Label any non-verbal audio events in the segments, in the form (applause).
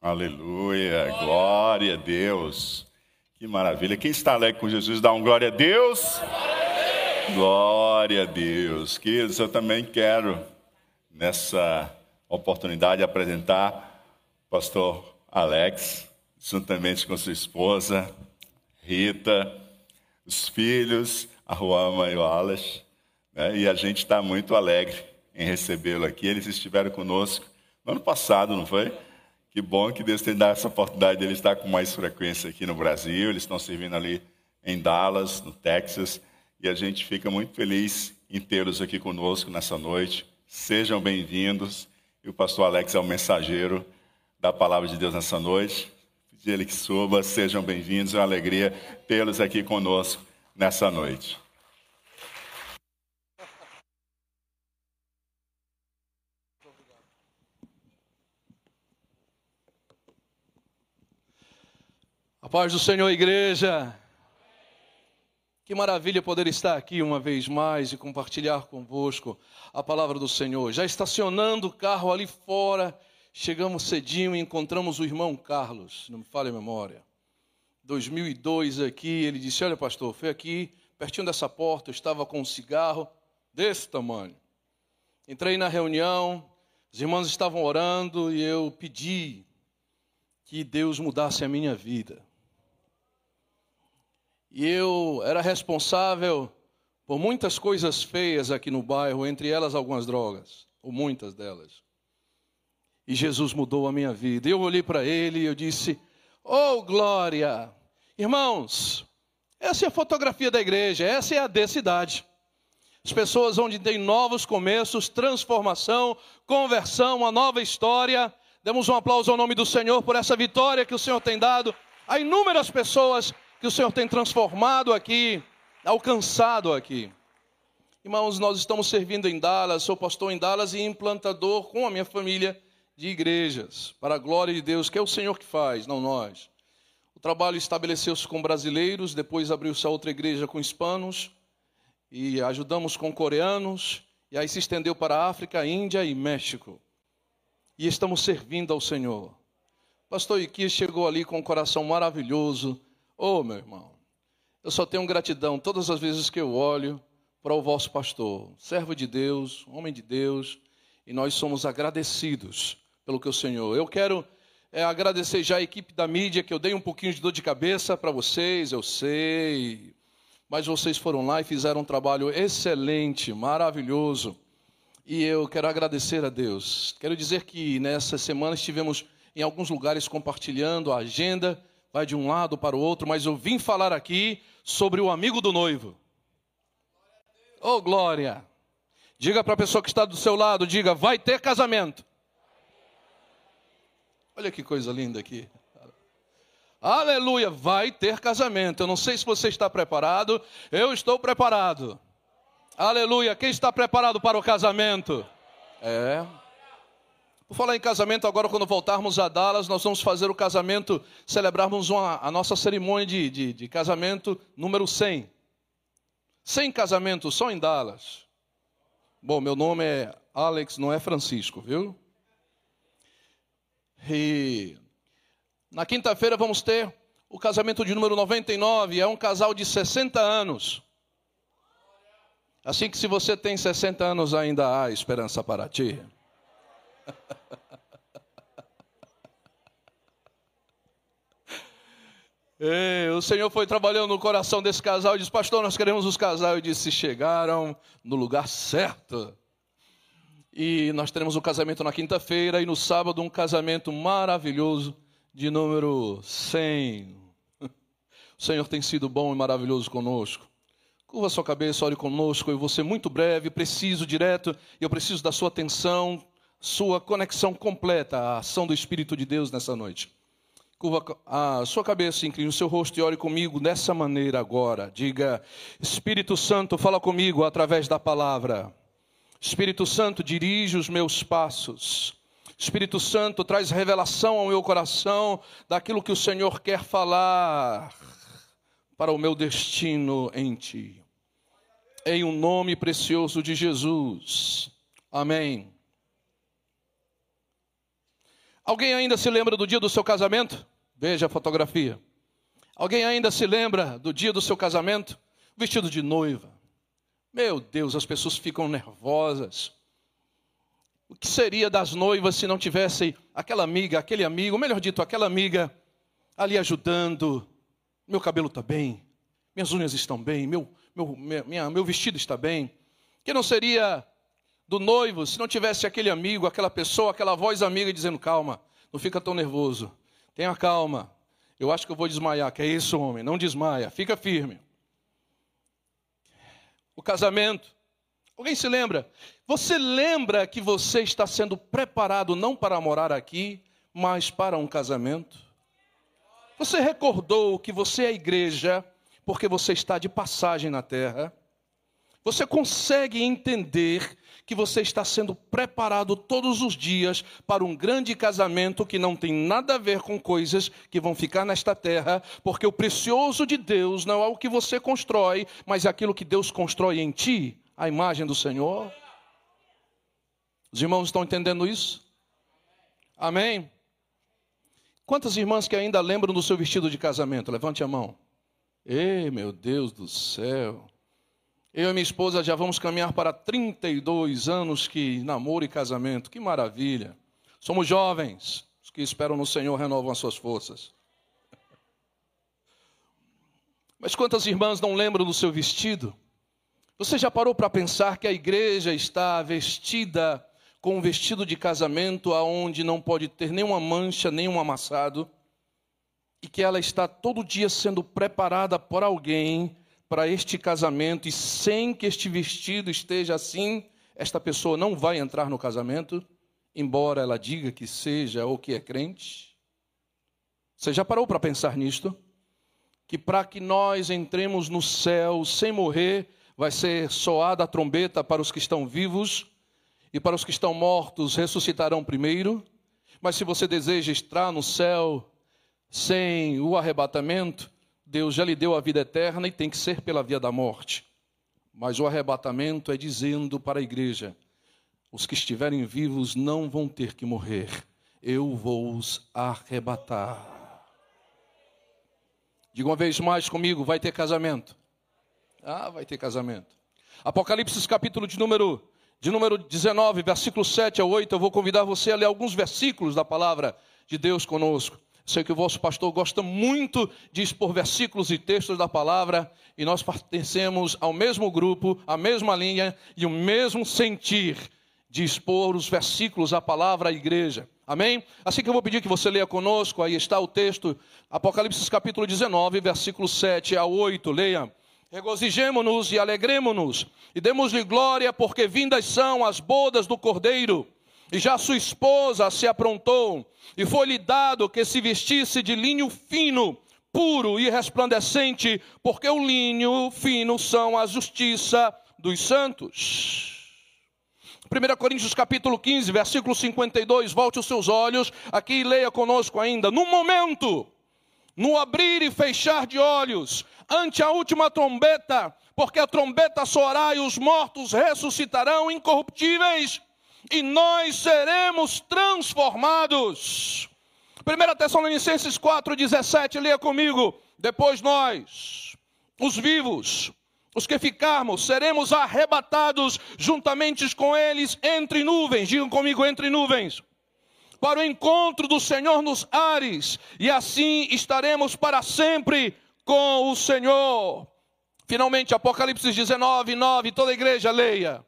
Aleluia, glória a Deus. Que maravilha. Quem está alegre com Jesus, dá um glória a Deus. Glória a Deus. Queridos, eu também quero, nessa oportunidade, apresentar o pastor Alex, juntamente com sua esposa, Rita, os filhos, a Ruama e o. Né? E a gente está muito alegre em recebê-lo aqui. Eles estiveram conosco no ano passado, não foi? Que bom que Deus tem dado essa oportunidade de ele estar com mais frequência aqui no Brasil. Eles estão servindo ali em Dallas, no Texas. E a gente fica muito feliz em tê-los aqui conosco nessa noite. Sejam bem-vindos. E o pastor Alex é o mensageiro da palavra de Deus nessa noite. Pedir ele que suba. Sejam bem-vindos. É uma alegria tê-los aqui conosco nessa noite. A paz do Senhor, igreja. Que maravilha poder estar aqui uma vez mais e compartilhar convosco a palavra do Senhor. Já estacionando o carro ali fora, chegamos cedinho e encontramos o irmão Carlos, não me falha a memória. 2002 aqui, ele disse: Olha, pastor, foi aqui, pertinho dessa porta, eu estava com um cigarro desse tamanho. Entrei na reunião, os irmãos estavam orando e eu pedi que Deus mudasse a minha vida. E eu era responsável por muitas coisas feias aqui no bairro, entre elas algumas drogas, ou muitas delas. E Jesus mudou a minha vida. Eu olhei para ele e eu disse: Oh, glória! Irmãos, essa é a fotografia da igreja, essa é a D cidade. As pessoas onde tem novos começos, transformação, conversão, uma nova história. Demos um aplauso ao nome do Senhor por essa vitória que o Senhor tem dado a inúmeras pessoas que o Senhor tem transformado aqui, alcançado aqui. Irmãos, nós estamos servindo em Dallas, sou pastor em Dallas e implantador com a minha família de igrejas, para a glória de Deus, que é o Senhor que faz, não nós. O trabalho estabeleceu-se com brasileiros, depois abriu-se a outra igreja com hispanos, e ajudamos com coreanos, e aí se estendeu para a África, Índia e México. E estamos servindo ao Senhor. Pastor Iquias chegou ali com um coração maravilhoso, Oh, meu irmão, eu só tenho gratidão todas as vezes que eu olho para o vosso pastor, servo de Deus, homem de Deus, e nós somos agradecidos pelo que o Senhor. Eu quero é, agradecer já a equipe da mídia, que eu dei um pouquinho de dor de cabeça para vocês, eu sei, mas vocês foram lá e fizeram um trabalho excelente, maravilhoso. E eu quero agradecer a Deus. Quero dizer que nessa semana estivemos em alguns lugares compartilhando a agenda vai de um lado para o outro, mas eu vim falar aqui sobre o amigo do noivo. Oh, glória! Diga para a pessoa que está do seu lado, diga, vai ter casamento. Olha que coisa linda aqui. Aleluia, vai ter casamento. Eu não sei se você está preparado, eu estou preparado. Aleluia, quem está preparado para o casamento? É. Por falar em casamento, agora quando voltarmos a Dallas, nós vamos fazer o casamento, celebrarmos uma, a nossa cerimônia de, de, de casamento número 100. 100 casamentos só em Dallas. Bom, meu nome é Alex, não é Francisco, viu? E na quinta-feira vamos ter o casamento de número 99, é um casal de 60 anos. Assim que se você tem 60 anos ainda há esperança para ti. (laughs) O Senhor foi trabalhando no coração desse casal e disse: Pastor, nós queremos os casais. Eu disse: Chegaram no lugar certo. E nós teremos um casamento na quinta-feira e no sábado um casamento maravilhoso de número 100. (laughs) O Senhor tem sido bom e maravilhoso conosco. Curva sua cabeça, ore conosco. Eu vou ser muito breve, preciso, direto. Eu preciso da sua atenção sua conexão completa à ação do Espírito de Deus nessa noite. Curva a sua cabeça, incline o seu rosto e ore comigo dessa maneira agora. Diga: Espírito Santo, fala comigo através da palavra. Espírito Santo, dirige os meus passos. Espírito Santo, traz revelação ao meu coração daquilo que o Senhor quer falar para o meu destino em Ti. Em o um nome precioso de Jesus. Amém. Alguém ainda se lembra do dia do seu casamento? Veja a fotografia. Alguém ainda se lembra do dia do seu casamento? Vestido de noiva. Meu Deus, as pessoas ficam nervosas. O que seria das noivas se não tivesse aquela amiga, aquele amigo, melhor dito, aquela amiga ali ajudando? Meu cabelo está bem, minhas unhas estão bem, meu, meu, minha, meu vestido está bem. Que não seria do noivo se não tivesse aquele amigo, aquela pessoa, aquela voz amiga dizendo: calma, não fica tão nervoso, tenha calma. Eu acho que eu vou desmaiar. Que é isso, homem? Não desmaia, fica firme. O casamento. Alguém se lembra? Você lembra que você está sendo preparado não para morar aqui, mas para um casamento? Você recordou que você é igreja porque você está de passagem na terra? Você consegue entender que você está sendo preparado todos os dias para um grande casamento que não tem nada a ver com coisas que vão ficar nesta terra, porque o precioso de Deus não é o que você constrói, mas é aquilo que Deus constrói em ti, a imagem do Senhor. Os irmãos estão entendendo isso? Amém? Quantas irmãs que ainda lembram do seu vestido de casamento? Levante a mão. Ei, meu Deus do céu. Eu e minha esposa já vamos caminhar para 32 anos que namoro e casamento. Que maravilha. Somos jovens. Os que esperam no Senhor renovam as suas forças. Mas quantas irmãs não lembram do seu vestido? Você já parou para pensar que a igreja está vestida com um vestido de casamento aonde não pode ter nenhuma mancha, nenhum amassado? E que ela está todo dia sendo preparada por alguém para este casamento e sem que este vestido esteja assim, esta pessoa não vai entrar no casamento, embora ela diga que seja ou que é crente? Você já parou para pensar nisto? Que para que nós entremos no céu sem morrer, vai ser soada a trombeta para os que estão vivos e para os que estão mortos ressuscitarão primeiro. Mas se você deseja entrar no céu sem o arrebatamento, Deus já lhe deu a vida eterna e tem que ser pela via da morte. Mas o arrebatamento é dizendo para a igreja: os que estiverem vivos não vão ter que morrer, eu vou os arrebatar. Diga uma vez mais comigo: vai ter casamento. Ah, vai ter casamento. Apocalipse capítulo de número, de número 19, versículo 7 a 8. Eu vou convidar você a ler alguns versículos da palavra de Deus conosco. Sei que o vosso pastor gosta muito de expor versículos e textos da palavra, e nós pertencemos ao mesmo grupo, à mesma linha e o mesmo sentir de expor os versículos, a palavra à igreja. Amém? Assim que eu vou pedir que você leia conosco, aí está o texto, Apocalipse capítulo 19, versículos 7 a 8. Leia. Regozijemo-nos e alegremo-nos, e demos-lhe glória, porque vindas são as bodas do Cordeiro e já sua esposa se aprontou, e foi-lhe dado que se vestisse de linho fino, puro e resplandecente, porque o linho fino são a justiça dos santos. 1 Coríntios capítulo 15, versículo 52, volte os seus olhos aqui e leia conosco ainda. No momento, no abrir e fechar de olhos, ante a última trombeta, porque a trombeta soará e os mortos ressuscitarão incorruptíveis e nós seremos transformados. 1 Tessalonicenses 4,17, leia comigo. Depois nós, os vivos, os que ficarmos, seremos arrebatados juntamente com eles entre nuvens. Digam comigo, entre nuvens. Para o encontro do Senhor nos ares, e assim estaremos para sempre com o Senhor. Finalmente, Apocalipse 19, 9, toda a igreja leia.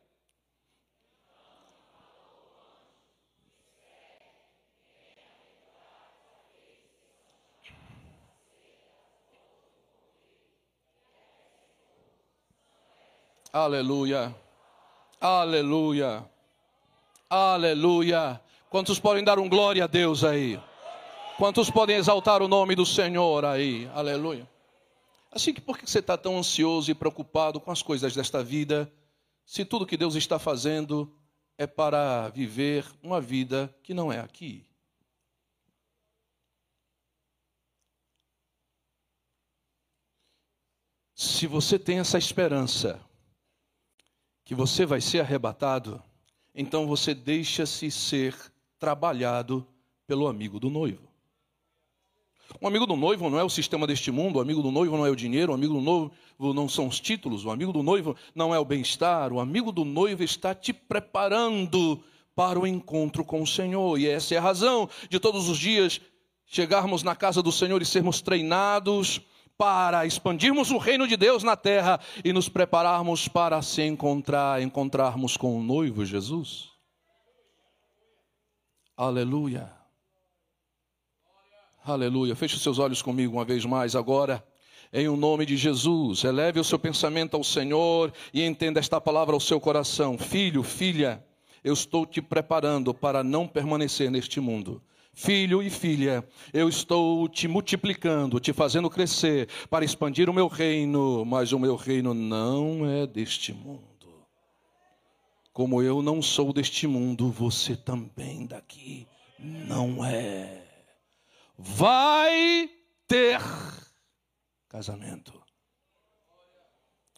Aleluia. Aleluia. Aleluia. Quantos podem dar um glória a Deus aí? Quantos podem exaltar o nome do Senhor aí? Aleluia. Assim que por que você está tão ansioso e preocupado com as coisas desta vida, se tudo que Deus está fazendo é para viver uma vida que não é aqui? Se você tem essa esperança, que você vai ser arrebatado, então você deixa-se ser trabalhado pelo amigo do noivo. O amigo do noivo não é o sistema deste mundo, o amigo do noivo não é o dinheiro, o amigo do noivo não são os títulos, o amigo do noivo não é o bem-estar, o amigo do noivo está te preparando para o encontro com o Senhor. E essa é a razão de todos os dias chegarmos na casa do Senhor e sermos treinados para expandirmos o reino de Deus na terra e nos prepararmos para se encontrar, encontrarmos com o noivo Jesus. Aleluia. Aleluia. Feche seus olhos comigo uma vez mais agora. Em o nome de Jesus, eleve o seu pensamento ao Senhor e entenda esta palavra ao seu coração. Filho, filha, eu estou te preparando para não permanecer neste mundo. Filho e filha, eu estou te multiplicando, te fazendo crescer para expandir o meu reino, mas o meu reino não é deste mundo. Como eu não sou deste mundo, você também daqui não é vai ter casamento.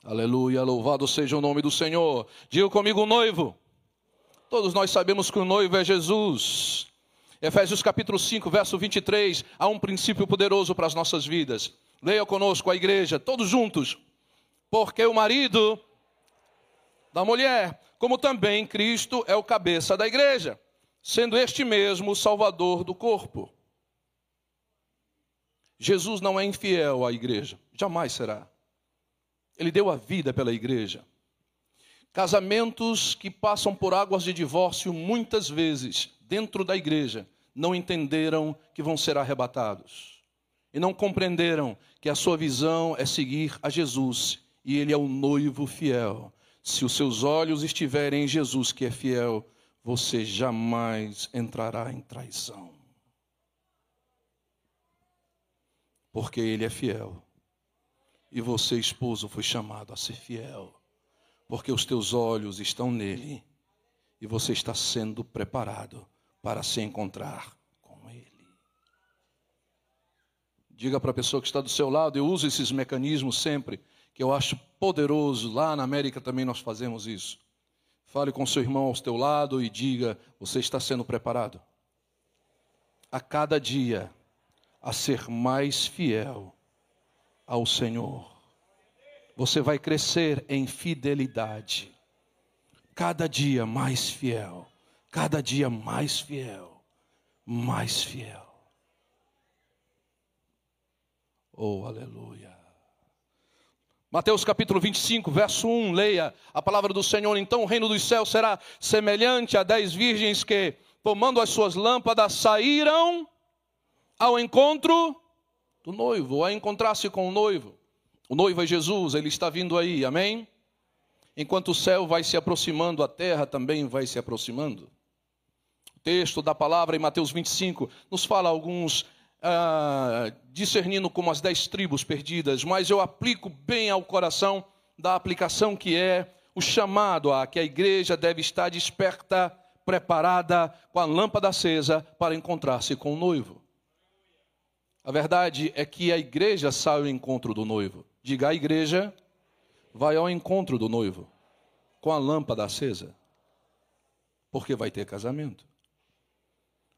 Aleluia, louvado seja o nome do Senhor. Diga comigo, noivo. Todos nós sabemos que o noivo é Jesus. Efésios capítulo 5, verso 23, há um princípio poderoso para as nossas vidas. Leia conosco a igreja, todos juntos. Porque o marido da mulher, como também Cristo é o cabeça da igreja, sendo este mesmo o salvador do corpo. Jesus não é infiel à igreja, jamais será. Ele deu a vida pela igreja. Casamentos que passam por águas de divórcio muitas vezes dentro da igreja não entenderam que vão ser arrebatados e não compreenderam que a sua visão é seguir a Jesus e ele é o noivo fiel. Se os seus olhos estiverem em Jesus, que é fiel, você jamais entrará em traição. porque ele é fiel. E você, esposo, foi chamado a ser fiel, porque os teus olhos estão nele e você está sendo preparado para se encontrar com ele. Diga para a pessoa que está do seu lado, eu uso esses mecanismos sempre, que eu acho poderoso. Lá na América também nós fazemos isso. Fale com seu irmão ao teu lado e diga: você está sendo preparado. A cada dia a ser mais fiel ao Senhor. Você vai crescer em fidelidade. Cada dia mais fiel. Cada dia mais fiel. Mais fiel. Oh, aleluia. Mateus capítulo 25, verso 1, leia a palavra do Senhor. Então o reino dos céus será semelhante a dez virgens que, tomando as suas lâmpadas, saíram ao encontro do noivo, a encontrar-se com o noivo. O noivo é Jesus, ele está vindo aí, amém? Enquanto o céu vai se aproximando, a terra também vai se aproximando. Texto da palavra em Mateus 25 nos fala alguns ah, discernindo como as dez tribos perdidas, mas eu aplico bem ao coração da aplicação que é o chamado a que a igreja deve estar desperta, preparada, com a lâmpada acesa para encontrar-se com o noivo. A verdade é que a igreja sai ao encontro do noivo. Diga, a igreja vai ao encontro do noivo com a lâmpada acesa, porque vai ter casamento.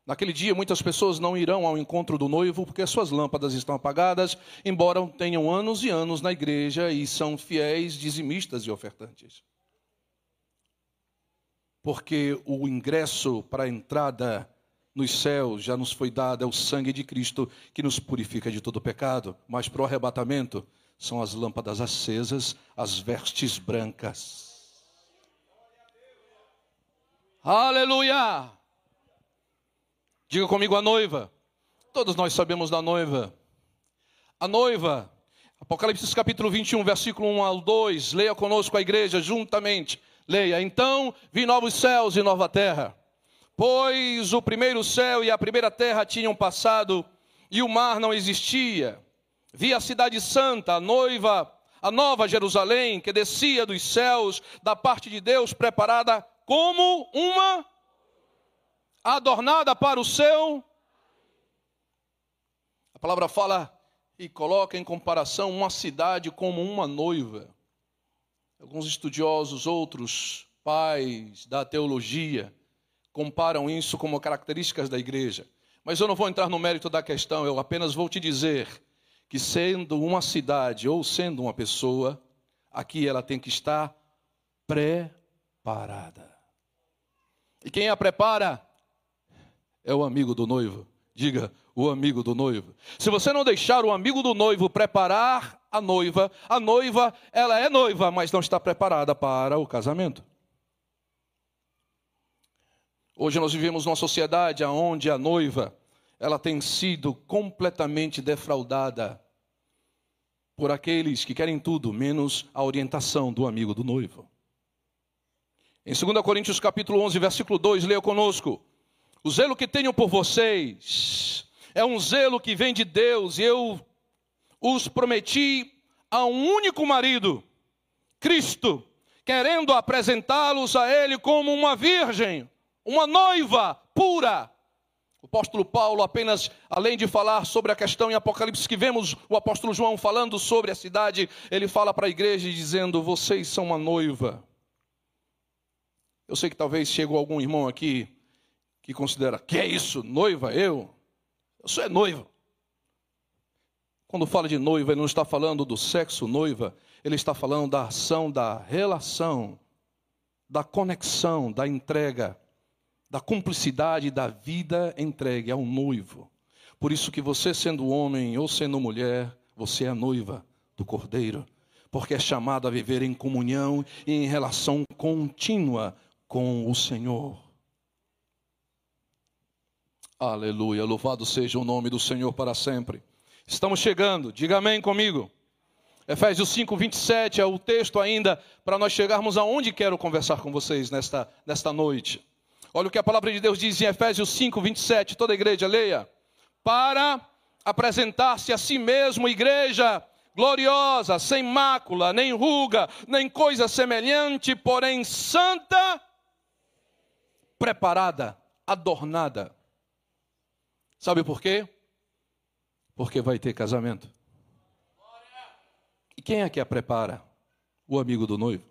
Naquele dia, muitas pessoas não irão ao encontro do noivo porque suas lâmpadas estão apagadas, embora tenham anos e anos na igreja e são fiéis, dizimistas e ofertantes. Porque o ingresso para a entrada nos céus já nos foi dado é o sangue de Cristo que nos purifica de todo pecado, mas para o arrebatamento são as lâmpadas acesas, as vestes brancas. Aleluia! Diga comigo a noiva. Todos nós sabemos da noiva. A noiva, Apocalipse capítulo 21, versículo 1 ao 2. Leia conosco a igreja juntamente. Leia. Então vi novos céus e nova terra Pois o primeiro céu e a primeira terra tinham passado e o mar não existia. Vi a cidade santa, a noiva, a nova Jerusalém, que descia dos céus da parte de Deus, preparada como uma adornada para o seu. A palavra fala e coloca em comparação uma cidade como uma noiva. Alguns estudiosos, outros pais da teologia, comparam isso como características da igreja. Mas eu não vou entrar no mérito da questão, eu apenas vou te dizer que, sendo uma cidade ou sendo uma pessoa, aqui ela tem que estar preparada. E quem a prepara é o amigo do noivo. Diga, o amigo do noivo. Se você não deixar o amigo do noivo preparar a noiva, a noiva, ela é noiva, mas não está preparada para o casamento. Hoje nós vivemos numa sociedade onde a noiva, ela tem sido completamente defraudada por aqueles que querem tudo menos a orientação do amigo do noivo. Em 2 Coríntios capítulo 11, versículo 2, leia conosco. O zelo que tenho por vocês é um zelo que vem de Deus, e eu os prometi a um único marido, Cristo, querendo apresentá-los a Ele como uma virgem, uma noiva pura. O apóstolo Paulo, apenas além de falar sobre a questão em Apocalipse que vemos o apóstolo João falando sobre a cidade, ele fala para a igreja dizendo: Vocês são uma noiva eu sei que talvez chegou algum irmão aqui que considera, que é isso, noiva? Eu? Eu sou é noiva. Quando fala de noiva, ele não está falando do sexo noiva, ele está falando da ação, da relação, da conexão, da entrega, da cumplicidade da vida entregue ao noivo. Por isso que você sendo homem ou sendo mulher, você é noiva do Cordeiro, porque é chamado a viver em comunhão e em relação contínua com o Senhor. Aleluia, louvado seja o nome do Senhor para sempre. Estamos chegando, diga amém comigo. Efésios 5, 27 é o texto ainda para nós chegarmos aonde quero conversar com vocês nesta, nesta noite. Olha o que a palavra de Deus diz em Efésios 5, 27, toda a igreja leia. Para apresentar-se a si mesmo, igreja gloriosa, sem mácula, nem ruga, nem coisa semelhante, porém santa preparada, adornada. Sabe por quê? Porque vai ter casamento. E quem é que a prepara? O amigo do noivo.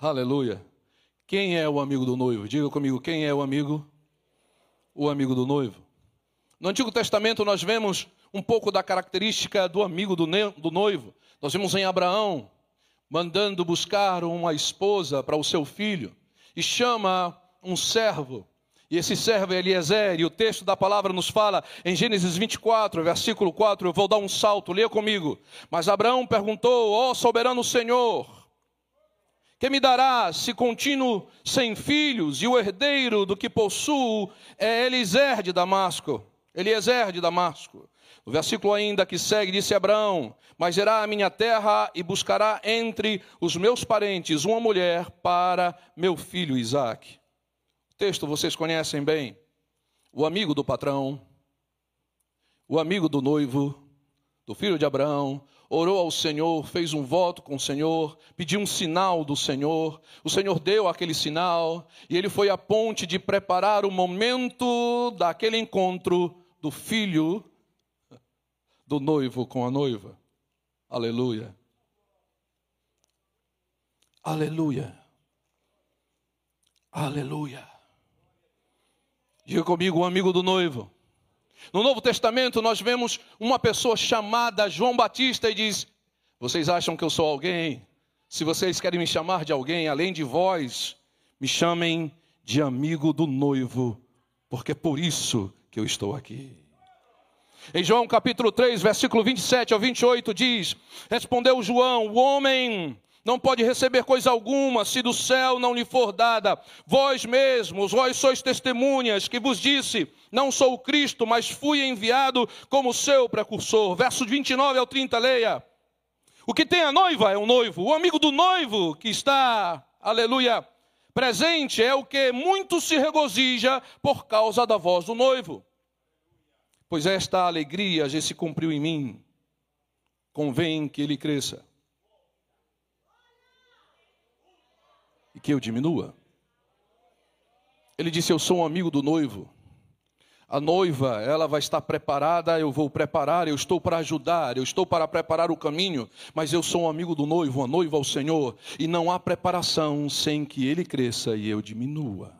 Aleluia. Aleluia. Quem é o amigo do noivo? Diga comigo, quem é o amigo? O amigo do noivo. No Antigo Testamento nós vemos um pouco da característica do amigo do noivo. Nós vemos em Abraão, mandando buscar uma esposa para o seu filho, e chama um servo. E esse servo é Eliezer, e o texto da palavra nos fala em Gênesis 24, versículo 4. Eu vou dar um salto, leia comigo. Mas Abraão perguntou: Ó oh, soberano Senhor, que me darás se continuo sem filhos, e o herdeiro do que possuo é Eliezer de Damasco? Eliezer de Damasco. O versículo ainda que segue disse Abraão: Mas irá a minha terra e buscará entre os meus parentes uma mulher para meu filho Isaque. Texto vocês conhecem bem. O amigo do patrão, o amigo do noivo, do filho de Abraão, orou ao Senhor, fez um voto com o Senhor, pediu um sinal do Senhor. O Senhor deu aquele sinal e ele foi a ponte de preparar o momento daquele encontro do filho do noivo com a noiva. Aleluia. Aleluia. Aleluia. Diga comigo, um amigo do noivo. No Novo Testamento, nós vemos uma pessoa chamada João Batista e diz: Vocês acham que eu sou alguém? Se vocês querem me chamar de alguém além de vós, me chamem de amigo do noivo, porque é por isso que eu estou aqui. Em João capítulo 3, versículo 27 ao 28 diz: Respondeu João: O homem não pode receber coisa alguma se do céu não lhe for dada. Vós mesmos, vós sois testemunhas que vos disse: Não sou o Cristo, mas fui enviado como seu precursor. Versos 29 ao 30, leia. O que tem a noiva é o noivo. O amigo do noivo que está, aleluia, presente é o que muito se regozija por causa da voz do noivo pois esta alegria já se cumpriu em mim, convém que ele cresça e que eu diminua. Ele disse: Eu sou um amigo do noivo. A noiva, ela vai estar preparada, eu vou preparar, eu estou para ajudar, eu estou para preparar o caminho, mas eu sou um amigo do noivo, a noiva ao Senhor, e não há preparação sem que ele cresça e eu diminua.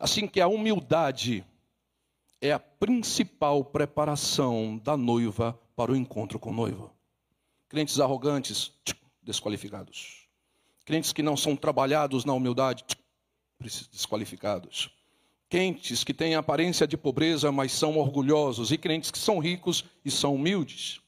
Assim que a humildade é a principal preparação da noiva para o encontro com o noivo. Crentes arrogantes, desqualificados. Crentes que não são trabalhados na humildade, desqualificados. Crentes que têm aparência de pobreza, mas são orgulhosos. E crentes que são ricos e são humildes.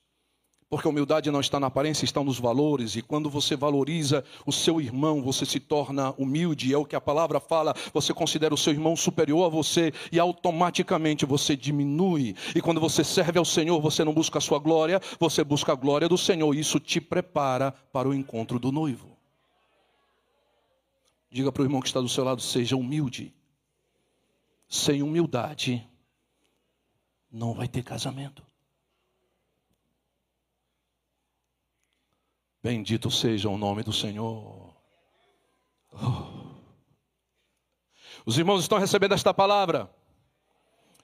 Porque a humildade não está na aparência, está nos valores. E quando você valoriza o seu irmão, você se torna humilde. É o que a palavra fala. Você considera o seu irmão superior a você e automaticamente você diminui. E quando você serve ao Senhor, você não busca a sua glória, você busca a glória do Senhor. Isso te prepara para o encontro do noivo. Diga para o irmão que está do seu lado: seja humilde. Sem humildade, não vai ter casamento. Bendito seja o nome do Senhor. Os irmãos estão recebendo esta palavra.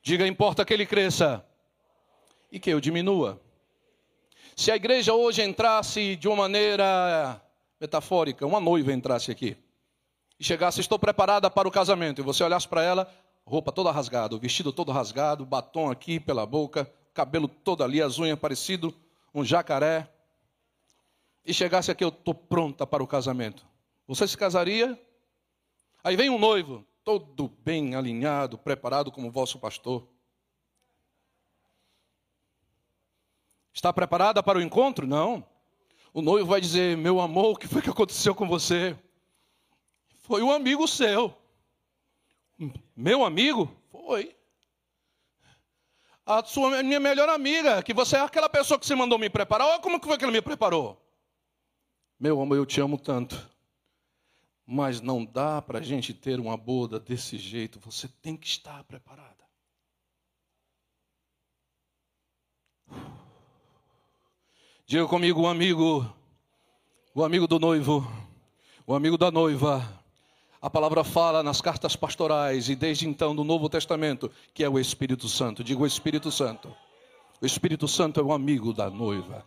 Diga, importa que ele cresça e que eu diminua. Se a igreja hoje entrasse de uma maneira metafórica, uma noiva entrasse aqui e chegasse, estou preparada para o casamento, e você olhasse para ela, roupa toda rasgada, o vestido todo rasgado, batom aqui pela boca, cabelo todo ali, as unhas parecido um jacaré, e chegasse aqui, eu estou pronta para o casamento, você se casaria? Aí vem um noivo, todo bem alinhado, preparado como vosso pastor. Está preparada para o encontro? Não. O noivo vai dizer: Meu amor, o que foi que aconteceu com você? Foi um amigo seu. Meu amigo? Foi. A sua minha melhor amiga, que você é aquela pessoa que você mandou me preparar. Olha como que foi que ele me preparou. Meu amor, eu te amo tanto. Mas não dá para a gente ter uma boda desse jeito. Você tem que estar preparada. Diga comigo, o amigo, o amigo do noivo, o amigo da noiva. A palavra fala nas cartas pastorais e desde então no Novo Testamento que é o Espírito Santo. Diga o Espírito Santo. O Espírito Santo é o amigo da noiva.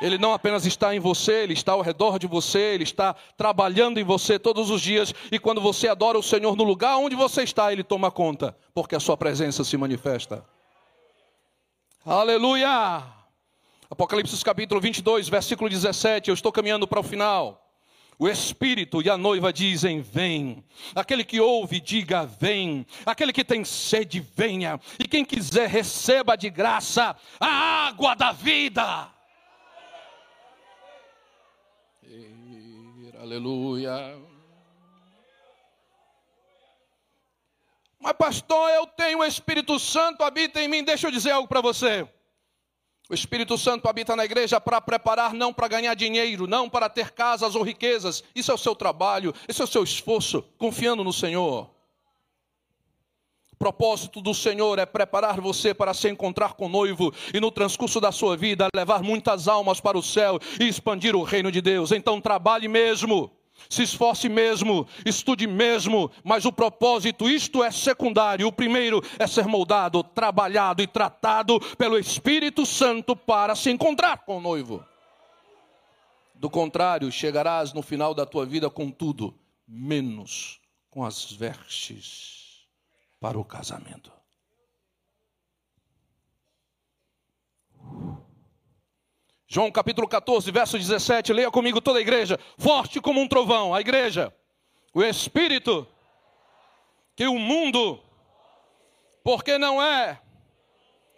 Ele não apenas está em você, ele está ao redor de você, ele está trabalhando em você todos os dias. E quando você adora o Senhor no lugar onde você está, ele toma conta, porque a sua presença se manifesta. Aleluia! Apocalipse capítulo 22, versículo 17. Eu estou caminhando para o final. O Espírito e a noiva dizem: Vem. Aquele que ouve, diga: Vem. Aquele que tem sede, venha. E quem quiser, receba de graça a água da vida. Aleluia. Mas, pastor, eu tenho o Espírito Santo, habita em mim. Deixa eu dizer algo para você. O Espírito Santo habita na igreja para preparar, não para ganhar dinheiro, não para ter casas ou riquezas. Isso é o seu trabalho, esse é o seu esforço, confiando no Senhor propósito do Senhor é preparar você para se encontrar com o noivo e no transcurso da sua vida levar muitas almas para o céu e expandir o reino de Deus. Então trabalhe mesmo. Se esforce mesmo, estude mesmo, mas o propósito, isto é secundário. O primeiro é ser moldado, trabalhado e tratado pelo Espírito Santo para se encontrar com o noivo. Do contrário, chegarás no final da tua vida com tudo, menos com as vestes para o casamento. João capítulo 14, verso 17, leia comigo toda a igreja, forte como um trovão, a igreja, o Espírito, que o mundo, porque não é,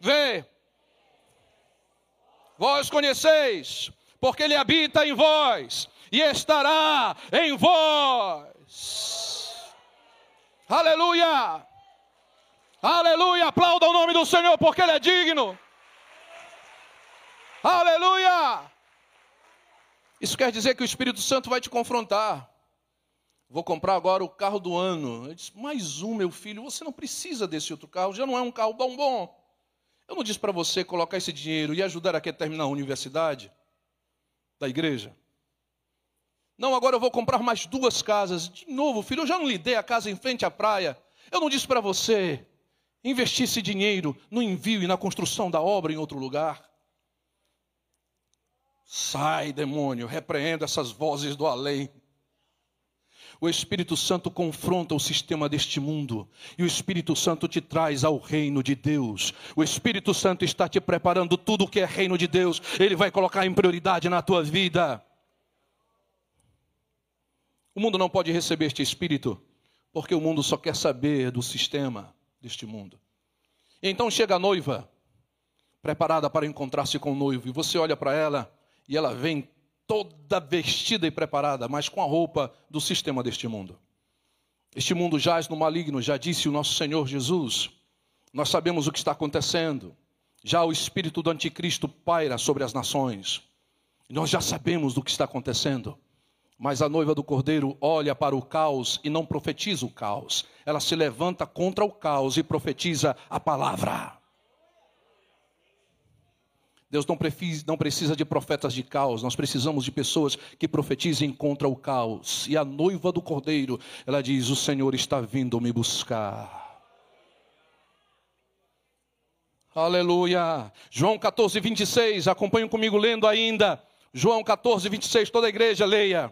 vê, vós conheceis, porque ele habita em vós e estará em vós. Aleluia! Aleluia, aplauda o nome do Senhor porque Ele é digno. Aleluia! Isso quer dizer que o Espírito Santo vai te confrontar. Vou comprar agora o carro do ano. Eu disse, mais um, meu filho, você não precisa desse outro carro, já não é um carro bom bom. Eu não disse para você colocar esse dinheiro e ajudar aqui a terminar a universidade da igreja. Não, agora eu vou comprar mais duas casas. De novo, filho, eu já não lhe dei a casa em frente à praia. Eu não disse para você investir esse dinheiro no envio e na construção da obra em outro lugar. Sai, demônio, repreenda essas vozes do além. O Espírito Santo confronta o sistema deste mundo. E o Espírito Santo te traz ao reino de Deus. O Espírito Santo está te preparando tudo o que é reino de Deus. Ele vai colocar em prioridade na tua vida. O mundo não pode receber este Espírito, porque o mundo só quer saber do sistema deste mundo. Então chega a noiva, preparada para encontrar-se com o noivo, e você olha para ela e ela vem toda vestida e preparada, mas com a roupa do sistema deste mundo. Este mundo jaz no maligno, já disse o nosso Senhor Jesus. Nós sabemos o que está acontecendo. Já o espírito do anticristo paira sobre as nações. Nós já sabemos do que está acontecendo. Mas a noiva do cordeiro olha para o caos e não profetiza o caos. Ela se levanta contra o caos e profetiza a palavra. Deus não precisa, de profetas de caos, nós precisamos de pessoas que profetizem contra o caos. E a noiva do cordeiro, ela diz: O Senhor está vindo me buscar. Aleluia. João 14, 26, acompanhem comigo lendo ainda. João 14, 26, toda a igreja leia.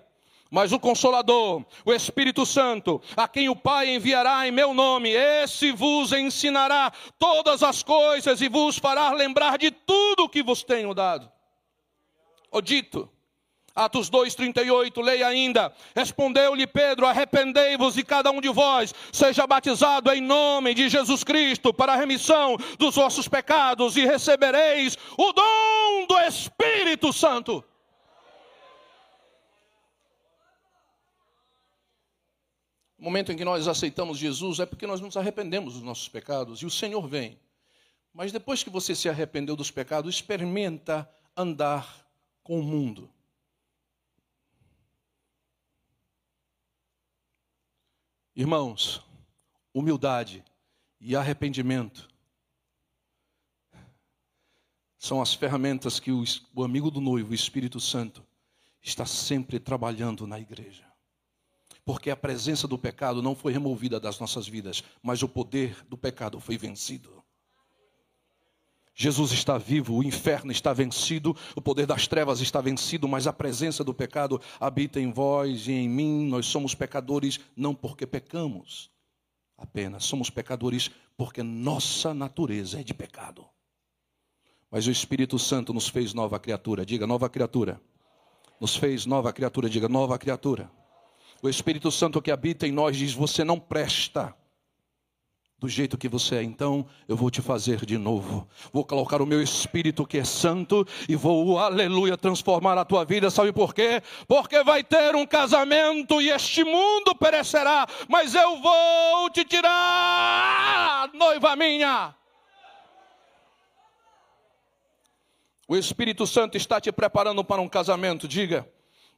Mas o Consolador, o Espírito Santo, a quem o Pai enviará em meu nome, esse vos ensinará todas as coisas e vos fará lembrar de tudo o que vos tenho dado. O dito. Atos 2,38, leia ainda. Respondeu-lhe Pedro: Arrependei-vos e cada um de vós seja batizado em nome de Jesus Cristo para a remissão dos vossos pecados e recebereis o dom do Espírito Santo. O momento em que nós aceitamos Jesus é porque nós nos arrependemos dos nossos pecados e o Senhor vem. Mas depois que você se arrependeu dos pecados, experimenta andar com o mundo. Irmãos, humildade e arrependimento são as ferramentas que o, amigo do noivo, o Espírito Santo, está sempre trabalhando na igreja porque a presença do pecado não foi removida das nossas vidas, mas o poder do pecado foi vencido. Jesus está vivo, o inferno está vencido, o poder das trevas está vencido, mas a presença do pecado habita em vós e em mim. Nós somos pecadores não porque pecamos, apenas somos pecadores porque nossa natureza é de pecado. Mas o Espírito Santo nos fez nova criatura, diga nova criatura. Nos fez nova criatura, diga nova criatura. O Espírito Santo que habita em nós diz: Você não presta do jeito que você é, então eu vou te fazer de novo. Vou colocar o meu espírito que é santo e vou, aleluia, transformar a tua vida. Sabe por quê? Porque vai ter um casamento e este mundo perecerá, mas eu vou te tirar, noiva minha. O Espírito Santo está te preparando para um casamento, diga.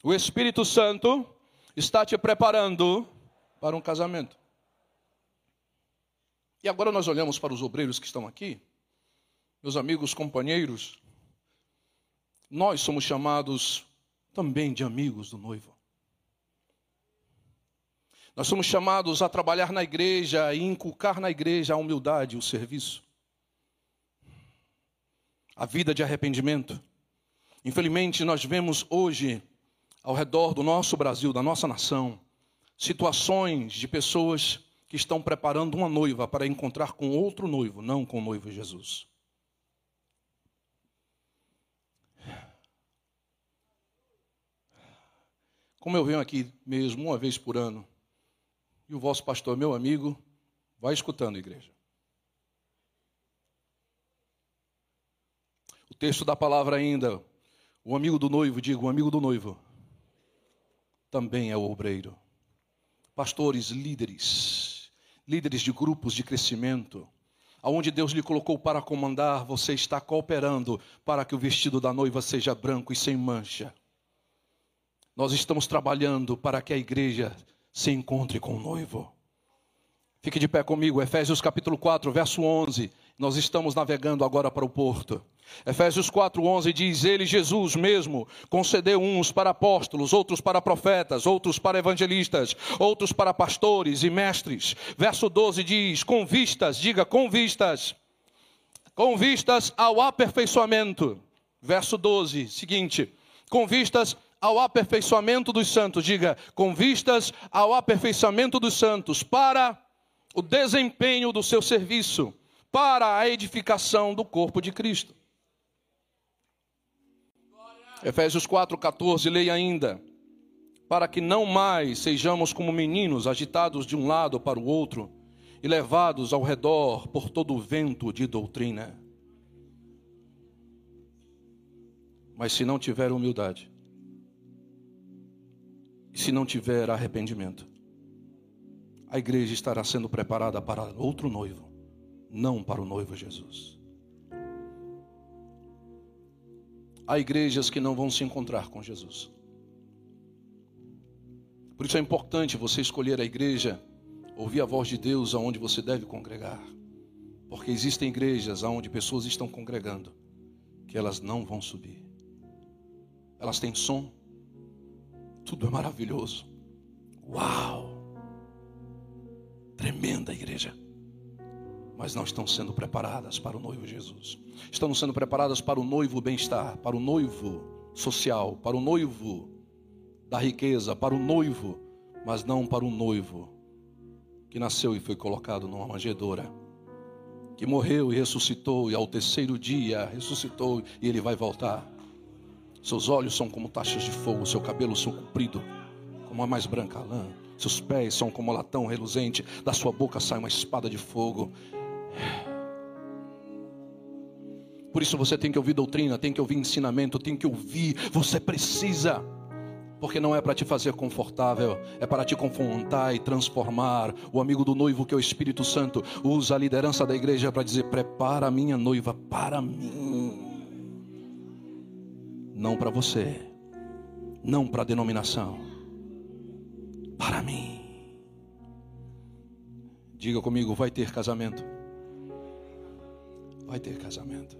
O Espírito Santo está te preparando para um casamento. E agora nós olhamos para os obreiros que estão aqui, meus amigos, companheiros, nós somos chamados também de amigos do noivo. Nós somos chamados a trabalhar na igreja e inculcar na igreja a humildade, o serviço, a vida de arrependimento. Infelizmente, nós vemos hoje ao redor do nosso Brasil, da nossa nação, situações de pessoas que estão preparando uma noiva para encontrar com outro noivo, não com o noivo Jesus. Como eu venho aqui mesmo uma vez por ano, e o vosso pastor, meu amigo, vai escutando, igreja. O texto da palavra ainda, o amigo do noivo, digo, o amigo do noivo também é o obreiro. Pastores, líderes, líderes de grupos de crescimento, aonde Deus lhe colocou para comandar, você está cooperando para que o vestido da noiva seja branco e sem mancha. Nós estamos trabalhando para que a igreja se encontre com o noivo. Fique de pé comigo, Efésios capítulo 4, verso 11. Nós estamos navegando agora para o porto. Efésios 4:11 diz: Ele, Jesus mesmo, concedeu uns para apóstolos, outros para profetas, outros para evangelistas, outros para pastores e mestres. Verso 12 diz: Com vistas, diga com vistas, com vistas ao aperfeiçoamento. Verso 12, seguinte: Com vistas ao aperfeiçoamento dos santos, diga, com vistas ao aperfeiçoamento dos santos, para o desempenho do seu serviço, para a edificação do corpo de Cristo. Efésios 4,14, leia ainda. Para que não mais sejamos como meninos agitados de um lado para o outro e levados ao redor por todo o vento de doutrina. Mas se não tiver humildade, e se não tiver arrependimento, a igreja estará sendo preparada para outro noivo, não para o noivo Jesus. Há igrejas que não vão se encontrar com Jesus. Por isso é importante você escolher a igreja, ouvir a voz de Deus aonde você deve congregar. Porque existem igrejas aonde pessoas estão congregando que elas não vão subir. Elas têm som, tudo é maravilhoso. Uau! Tremenda igreja. Mas não estão sendo preparadas para o noivo Jesus. Estão sendo preparadas para o noivo bem-estar, para o noivo social, para o noivo da riqueza, para o noivo, mas não para o noivo que nasceu e foi colocado numa manjedoura, que morreu e ressuscitou, e ao terceiro dia ressuscitou e ele vai voltar. Seus olhos são como taxas de fogo, seu cabelo são comprido como a mais branca lã. Seus pés são como latão reluzente, da sua boca sai uma espada de fogo. Por isso você tem que ouvir doutrina, tem que ouvir ensinamento, tem que ouvir, você precisa. Porque não é para te fazer confortável, é para te confrontar e transformar. O amigo do noivo, que é o Espírito Santo, usa a liderança da igreja para dizer: prepara a minha noiva para mim não para você, não para a denominação, para mim. Diga comigo, vai ter casamento. Vai ter casamento.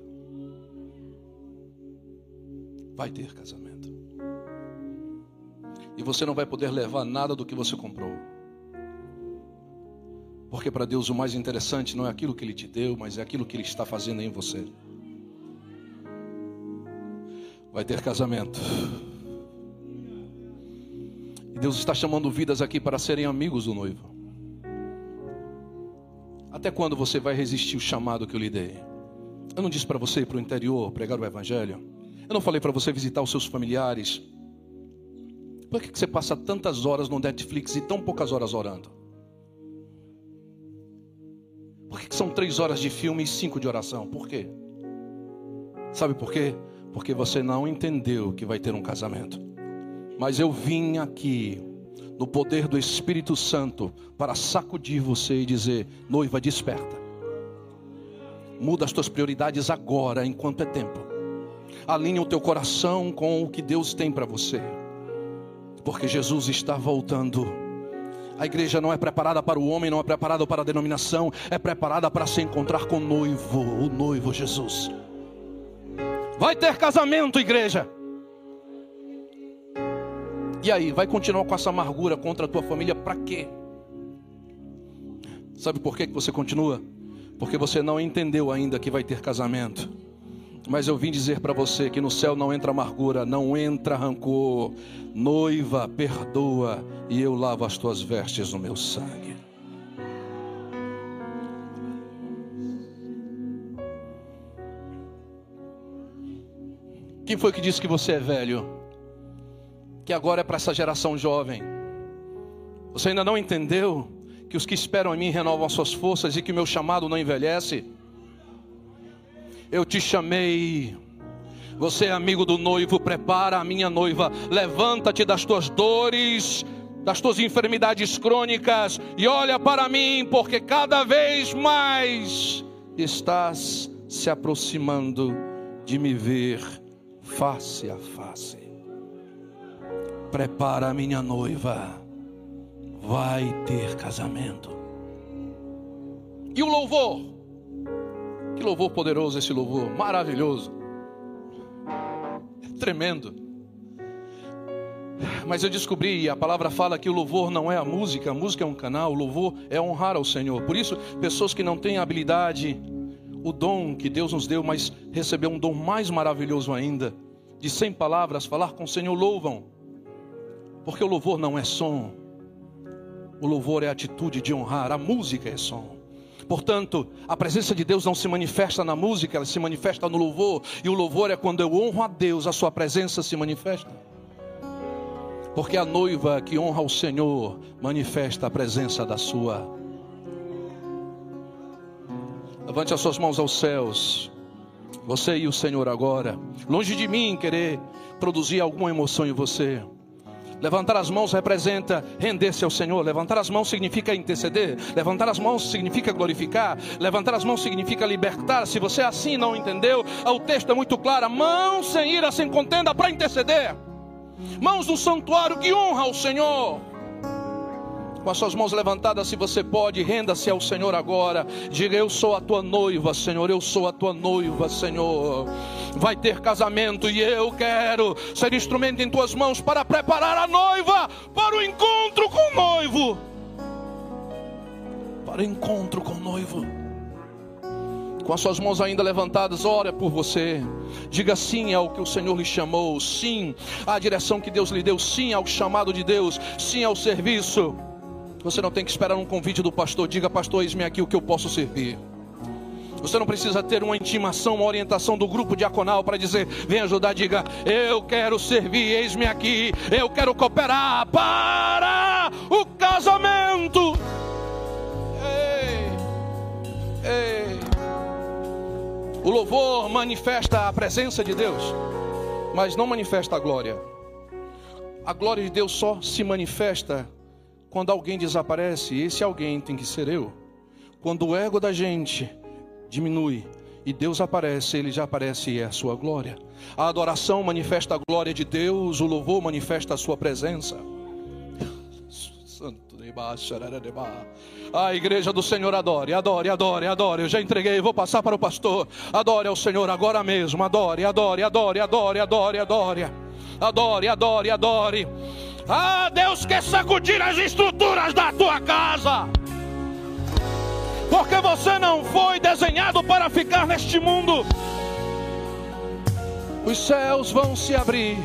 Vai ter casamento. E você não vai poder levar nada do que você comprou. Porque para Deus o mais interessante não é aquilo que Ele te deu, mas é aquilo que Ele está fazendo em você vai ter casamento. E Deus está chamando vidas aqui para serem amigos do noivo. Até quando você vai resistir o chamado que eu lhe dei? Eu não disse para você ir para o interior pregar o evangelho. Eu não falei para você visitar os seus familiares. Por que você passa tantas horas no Netflix e tão poucas horas orando? Por que são três horas de filme e cinco de oração? Por quê? Sabe por quê? porque você não entendeu que vai ter um casamento. Mas eu vim aqui no poder do Espírito Santo para sacudir você e dizer: noiva, desperta. Muda as tuas prioridades agora, enquanto é tempo. Alinha o teu coração com o que Deus tem para você. Porque Jesus está voltando. A igreja não é preparada para o homem, não é preparada para a denominação, é preparada para se encontrar com o noivo, o noivo Jesus. Vai ter casamento, igreja. E aí, vai continuar com essa amargura contra a tua família para quê? Sabe por que você continua? Porque você não entendeu ainda que vai ter casamento. Mas eu vim dizer para você que no céu não entra amargura, não entra rancor. Noiva, perdoa, e eu lavo as tuas vestes no meu sangue. Quem foi que disse que você é velho? Que agora é para essa geração jovem. Você ainda não entendeu que os que esperam em mim renovam as suas forças e que o meu chamado não envelhece? Eu te chamei. Você é amigo do noivo, prepara a minha noiva. Levanta-te das tuas dores, das tuas enfermidades crônicas e olha para mim, porque cada vez mais estás se aproximando de me ver face a face. Prepara a minha noiva, vai ter casamento. E o louvor? Que louvor poderoso esse louvor, maravilhoso, é tremendo. Mas eu descobri, a palavra fala que o louvor não é a música, a música é um canal, o louvor é honrar ao Senhor. Por isso, pessoas que não têm habilidade o dom que Deus nos deu, mas recebeu um dom mais maravilhoso ainda, de cem palavras, falar com o Senhor, louvam. Porque o louvor não é som. O louvor é atitude de honrar. A música é som. Portanto, a presença de Deus não se manifesta na música, ela se manifesta no louvor. E o louvor é quando eu honro a Deus, a sua presença se manifesta. Porque a noiva que honra o Senhor manifesta a presença da sua. Levante as suas mãos aos céus. Você e o Senhor agora. Longe de mim querer produzir alguma emoção em você. Levantar as mãos representa render-se ao Senhor. Levantar as mãos significa interceder. Levantar as mãos significa glorificar. Levantar as mãos significa libertar. Se você assim não entendeu, o texto é muito claro: mãos sem ira, sem contenda para interceder. Mãos no santuário que honra ao Senhor com as suas mãos levantadas, se você pode, renda-se ao Senhor agora. Diga: Eu sou a tua noiva, Senhor. Eu sou a tua noiva, Senhor. Vai ter casamento e eu quero ser instrumento em tuas mãos para preparar a noiva para o encontro com o noivo. Para o encontro com o noivo. Com as suas mãos ainda levantadas, ora por você. Diga sim ao que o Senhor lhe chamou, sim à direção que Deus lhe deu, sim ao chamado de Deus, sim ao serviço. Você não tem que esperar um convite do pastor. Diga, pastor, eis-me aqui o que eu posso servir. Você não precisa ter uma intimação, uma orientação do grupo diaconal para dizer: vem ajudar, diga, eu quero servir, eis-me aqui, eu quero cooperar para o casamento. Ei, ei. O louvor manifesta a presença de Deus, mas não manifesta a glória. A glória de Deus só se manifesta quando alguém desaparece, esse alguém tem que ser eu. Quando o ego da gente diminui e Deus aparece, ele já aparece e é a sua glória. A adoração manifesta a glória de Deus, o louvor manifesta a sua presença. Santo a igreja do Senhor adore, adore, adore, adore. Eu já entreguei, vou passar para o pastor. Adore ao Senhor agora mesmo. Adore, adore, adore, adore, adore, adore. Adore, adore, adore. Ah, Deus quer sacudir as estruturas da tua casa. Porque você não foi desenhado para ficar neste mundo. Os céus vão se abrir.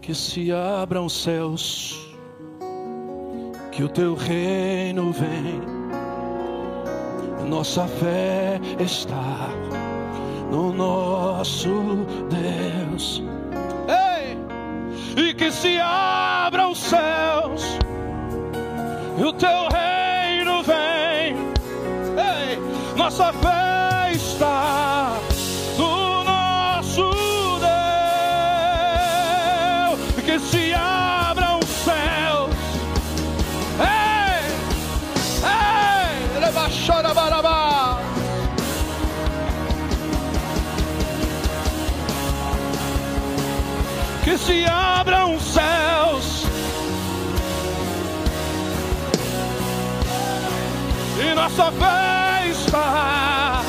Que se abram os céus, que o teu reino vem, nossa fé está no nosso Deus. Ei! E que se abram os céus, e o teu reino vem. Ei! Nossa fé se abram os céus e nossa fé está.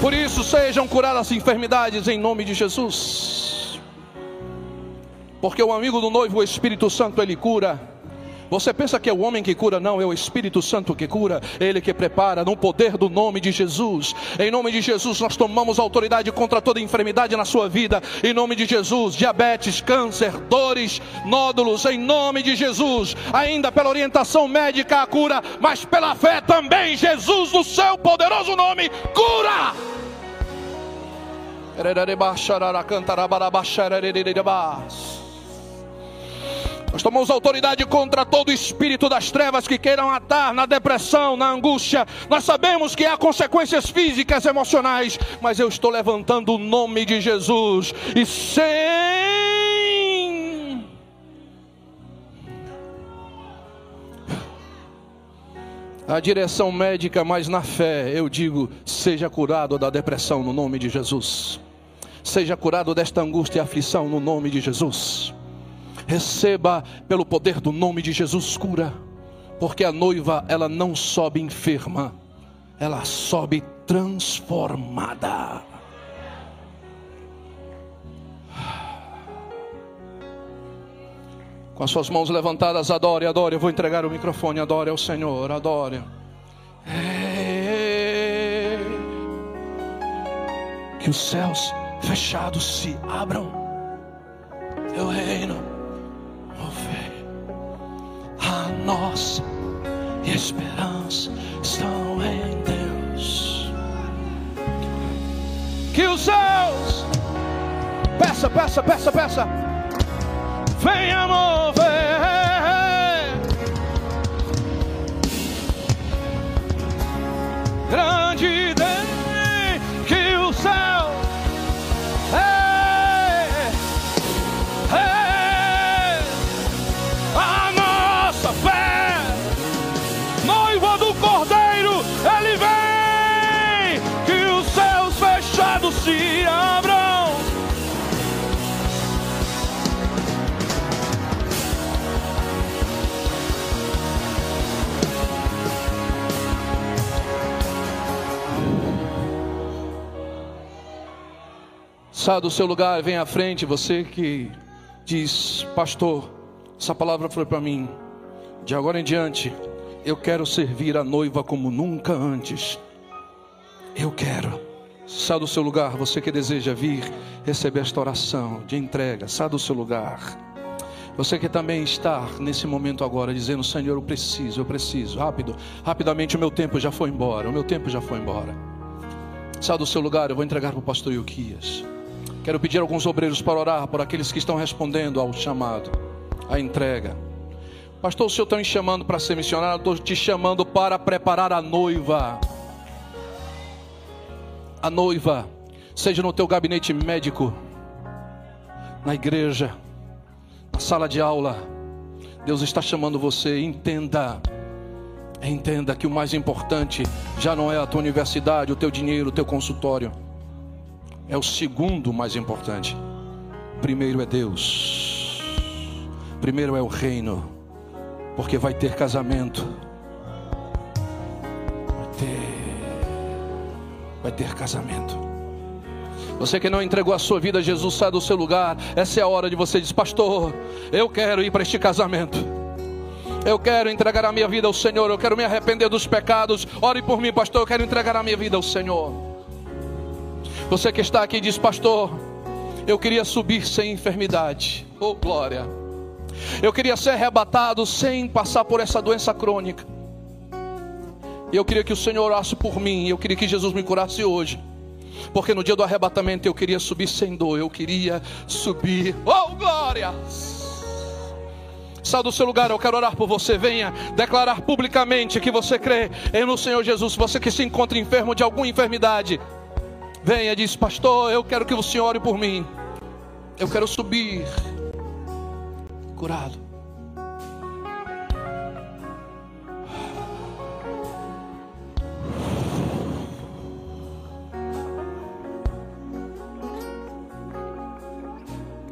Por isso sejam curadas as enfermidades em nome de Jesus. Porque o amigo do noivo, o Espírito Santo, ele cura você pensa que é o homem que cura? Não, é o Espírito Santo que cura, ele que prepara, no poder do nome de Jesus. Em nome de Jesus, nós tomamos autoridade contra toda enfermidade na sua vida. Em nome de Jesus, diabetes, câncer, dores, nódulos, em nome de Jesus. Ainda pela orientação médica, a cura, mas pela fé também, Jesus, no seu poderoso nome, cura. Nós tomamos autoridade contra todo espírito das trevas que queiram atar na depressão, na angústia. Nós sabemos que há consequências físicas, emocionais, mas eu estou levantando o nome de Jesus e sem a direção médica, mas na fé, eu digo: seja curado da depressão no nome de Jesus. Seja curado desta angústia e aflição no nome de Jesus. Receba pelo poder do nome de Jesus cura, porque a noiva ela não sobe enferma, ela sobe transformada. Com as suas mãos levantadas, adore, adore. Eu vou entregar o microfone, adore ao Senhor, adore. Que os céus fechados se abram. Teu reino. A nossa esperança estão em Deus. Que os céus, peça, peça, peça, peça venha mover. Sai do seu lugar, vem à frente, você que diz, pastor, essa palavra foi para mim. De agora em diante, eu quero servir a noiva como nunca antes. Eu quero. Sai do seu lugar, você que deseja vir receber esta oração de entrega, sai do seu lugar. Você que também está nesse momento agora dizendo: Senhor, eu preciso, eu preciso, rápido, rapidamente o meu tempo já foi embora, o meu tempo já foi embora. Sai do seu lugar, eu vou entregar para o pastor Ilquias. Quero pedir alguns obreiros para orar por aqueles que estão respondendo ao chamado, à entrega. Pastor, o senhor está me chamando para ser missionário, estou te chamando para preparar a noiva. A noiva, seja no teu gabinete médico, na igreja, na sala de aula. Deus está chamando você, entenda. Entenda que o mais importante já não é a tua universidade, o teu dinheiro, o teu consultório é o segundo mais importante. Primeiro é Deus. Primeiro é o reino. Porque vai ter casamento. Vai ter. Vai ter casamento. Você que não entregou a sua vida a Jesus, sai do seu lugar. Essa é a hora de você dizer, pastor, eu quero ir para este casamento. Eu quero entregar a minha vida ao Senhor. Eu quero me arrepender dos pecados. Ore por mim, pastor. Eu quero entregar a minha vida ao Senhor. Você que está aqui diz, pastor, eu queria subir sem enfermidade. Oh, glória. Eu queria ser arrebatado sem passar por essa doença crônica. Eu queria que o Senhor orasse por mim. Eu queria que Jesus me curasse hoje. Porque no dia do arrebatamento eu queria subir sem dor. Eu queria subir. Oh, glória! Sai do seu lugar, eu quero orar por você. Venha declarar publicamente que você crê em no Senhor Jesus. Você que se encontra enfermo de alguma enfermidade. Venha, diz, pastor, eu quero que o senhor ore por mim. Eu quero subir curado.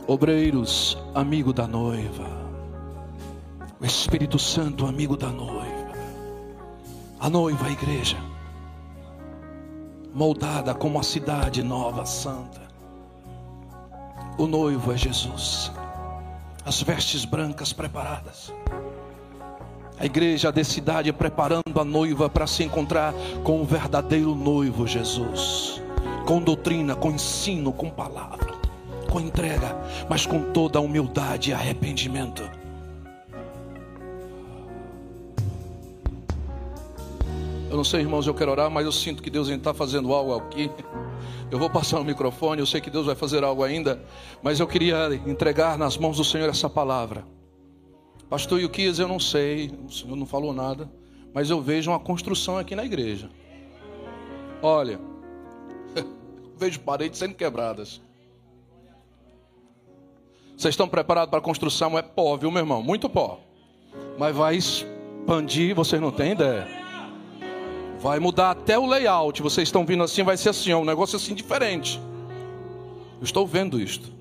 Obreiros, amigo da noiva. O Espírito Santo, amigo da noiva. A noiva, a igreja moldada como a cidade nova, santa. O noivo é Jesus, as vestes brancas preparadas. A igreja da cidade preparando a noiva para se encontrar com o verdadeiro noivo Jesus, com doutrina, com ensino, com palavra, com entrega, mas com toda a humildade e arrependimento. Eu não sei, irmãos, eu quero orar, mas eu sinto que Deus está fazendo algo aqui. Eu vou passar o microfone, eu sei que Deus vai fazer algo ainda, mas eu queria entregar nas mãos do Senhor essa palavra. Pastor Yuquias, eu não sei, o Senhor não falou nada, mas eu vejo uma construção aqui na igreja. Olha, (laughs) vejo paredes sendo quebradas. Vocês estão preparados para a construção? É pó, viu, meu irmão? Muito pó. Mas vai expandir, vocês não têm ideia. Vai mudar até o layout. Vocês estão vindo assim, vai ser assim, ó, um negócio assim diferente. Eu estou vendo isto.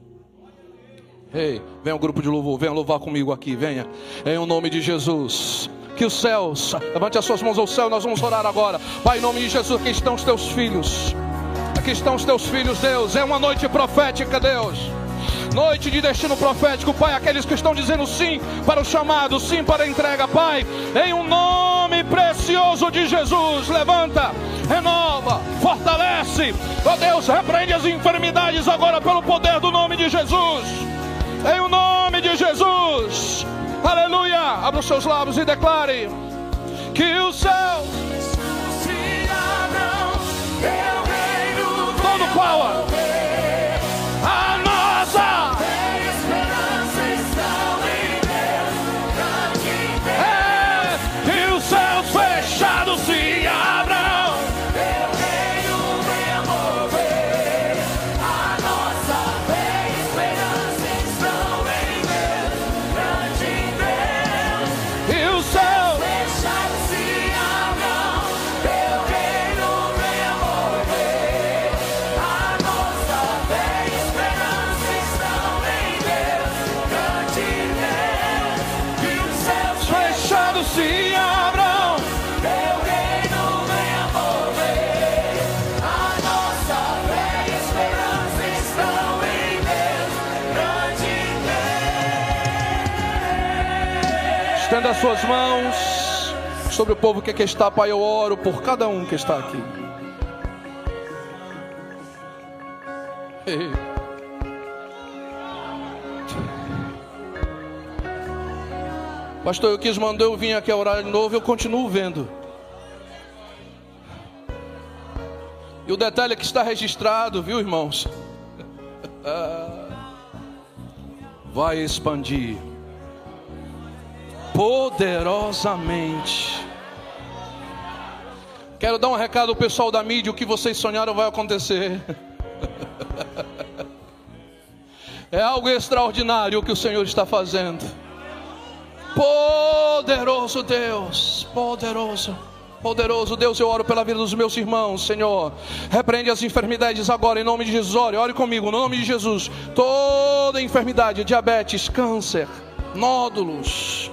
Ei, venha o grupo de louvor, venha louvar comigo aqui, venha. Em o nome de Jesus. Que os céus, levante as suas mãos ao céu, nós vamos orar agora. Pai, em nome de Jesus, aqui estão os teus filhos. Aqui estão os teus filhos, Deus. É uma noite profética, Deus. Noite de destino profético, Pai. Aqueles que estão dizendo sim para o chamado, sim para a entrega, Pai. Em um nome precioso de Jesus. Levanta, renova, fortalece. Ó oh Deus, repreende as enfermidades agora pelo poder do nome de Jesus. Em o um nome de Jesus. Aleluia. Abra os seus lábios e declare que o céu se abram. Todo power. Suas mãos sobre o povo que aqui está, Pai. Eu oro por cada um que está aqui. Pastor, eu quis mandar eu vim aqui orar de novo, eu continuo vendo. E o detalhe é que está registrado, viu, irmãos? (laughs) Vai expandir poderosamente. Quero dar um recado ao pessoal da mídia: o que vocês sonharam vai acontecer. (laughs) É algo extraordinário o que o Senhor está fazendo. Poderoso Deus, poderoso. Poderoso Deus, eu oro pela vida dos meus irmãos, Senhor. Repreende as enfermidades agora, em nome de Jesus. Ore, ore comigo, no nome de Jesus. Toda enfermidade, diabetes, câncer, nódulos,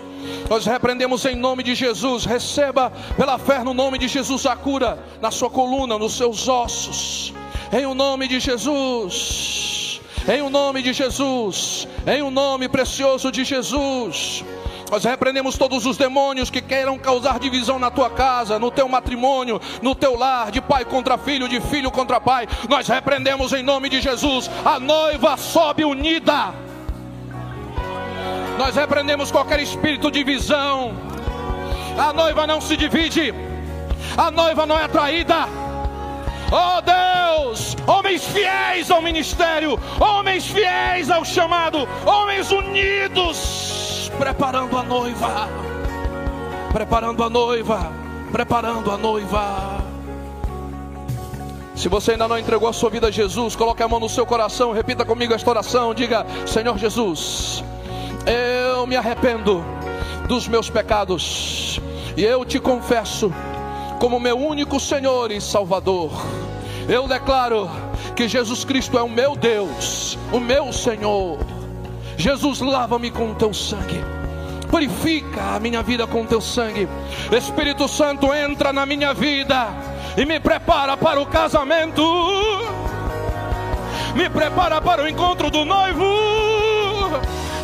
nós repreendemos em nome de Jesus. Receba pela fé no nome de Jesus a cura na sua coluna, nos seus ossos. Em o nome de Jesus. Em o nome de Jesus. Em o nome precioso de Jesus. Nós repreendemos todos os demônios que queiram causar divisão na tua casa, no teu matrimônio, no teu lar, de pai contra filho, de filho contra pai. Nós repreendemos em nome de Jesus. A noiva sobe unida nós repreendemos qualquer espírito de divisão. A noiva não se divide. A noiva não é traída. Oh Deus, homens fiéis ao ministério, homens fiéis ao chamado, homens unidos, preparando a noiva, preparando a noiva, preparando a noiva. Se você ainda não entregou a sua vida a Jesus, coloque a mão no seu coração, repita comigo esta oração, diga: Senhor Jesus, eu me arrependo dos meus pecados e eu te confesso como meu único Senhor e Salvador. Eu declaro que Jesus Cristo é o meu Deus, o meu Senhor. Jesus, lava-me com o teu sangue. Purifica a minha vida com o teu sangue. Espírito Santo, entra na minha vida e me prepara para o casamento. Me prepara para o encontro do noivo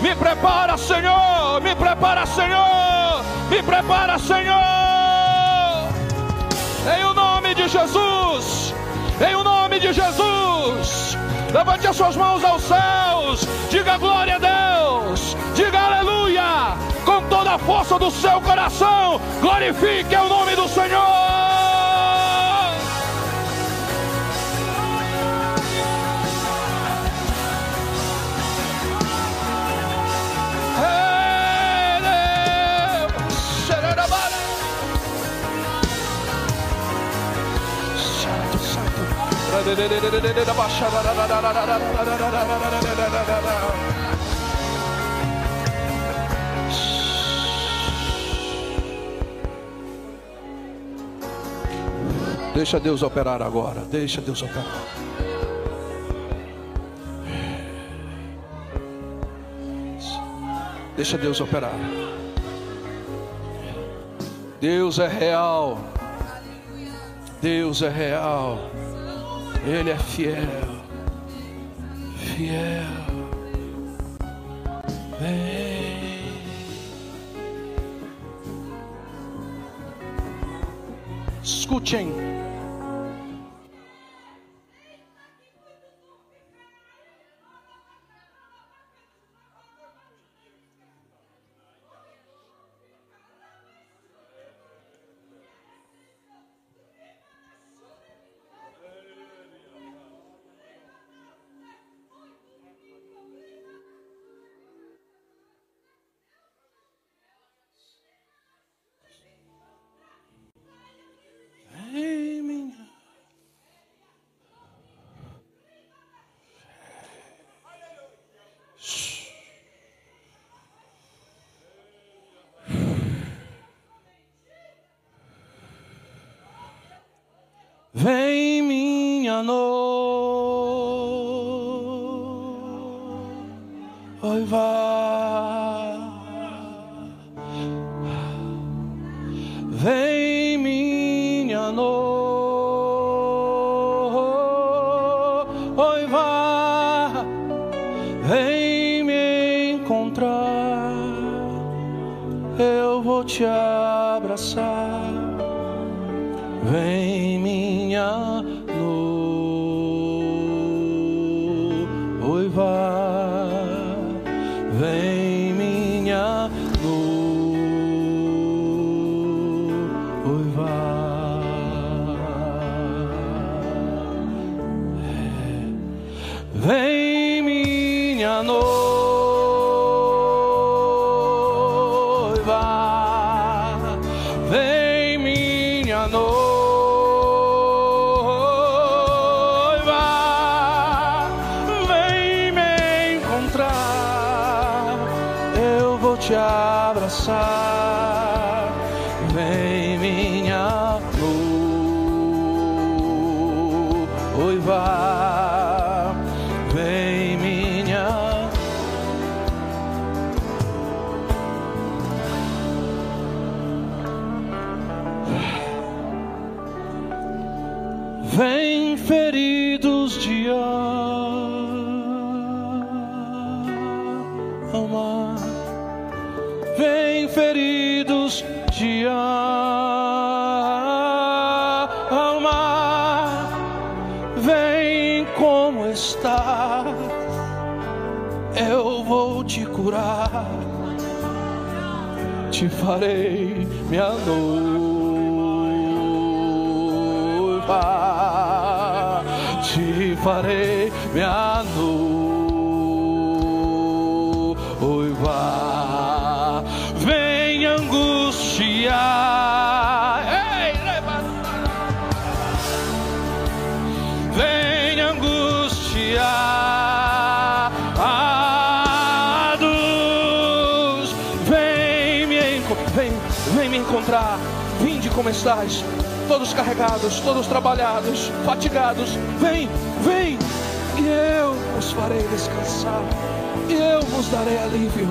me prepara, Senhor. Me prepara, Senhor. Me prepara, Senhor. Em o nome de Jesus. Em o nome de Jesus. Levante as suas mãos aos céus. Diga glória a Deus. Diga aleluia. Com toda a força do seu coração. Glorifique o nome do Senhor. Deixa Deus operar agora. Deixa Deus operar. Deixa Deus operar. Deus é real. Deus é real. Ele é fiel, fiel. Vem. Escutem. future. farei minha noiva, te farei minha noiva. mais. Todos carregados, todos trabalhados, fatigados. Vem, vem, e eu vos farei descansar. E eu vos darei alívio.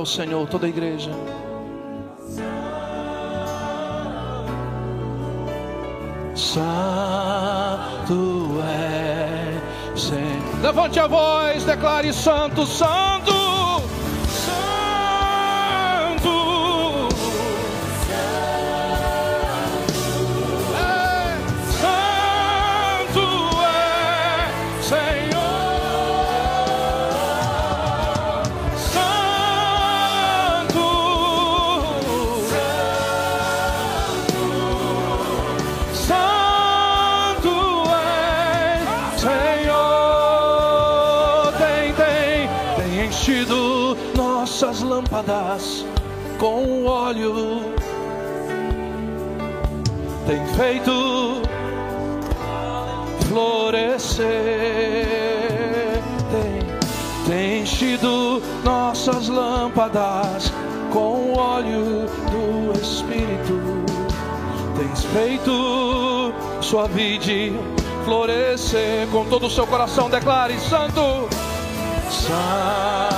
ao Senhor, toda a igreja. Santo é, Senhor. Levante a voz, declare: Santo, Santo. Tem feito florescer. Tem, tem enchido nossas lâmpadas com óleo do Espírito. Tens feito sua vida florescer com todo o seu coração. Declare: Santo, Santo.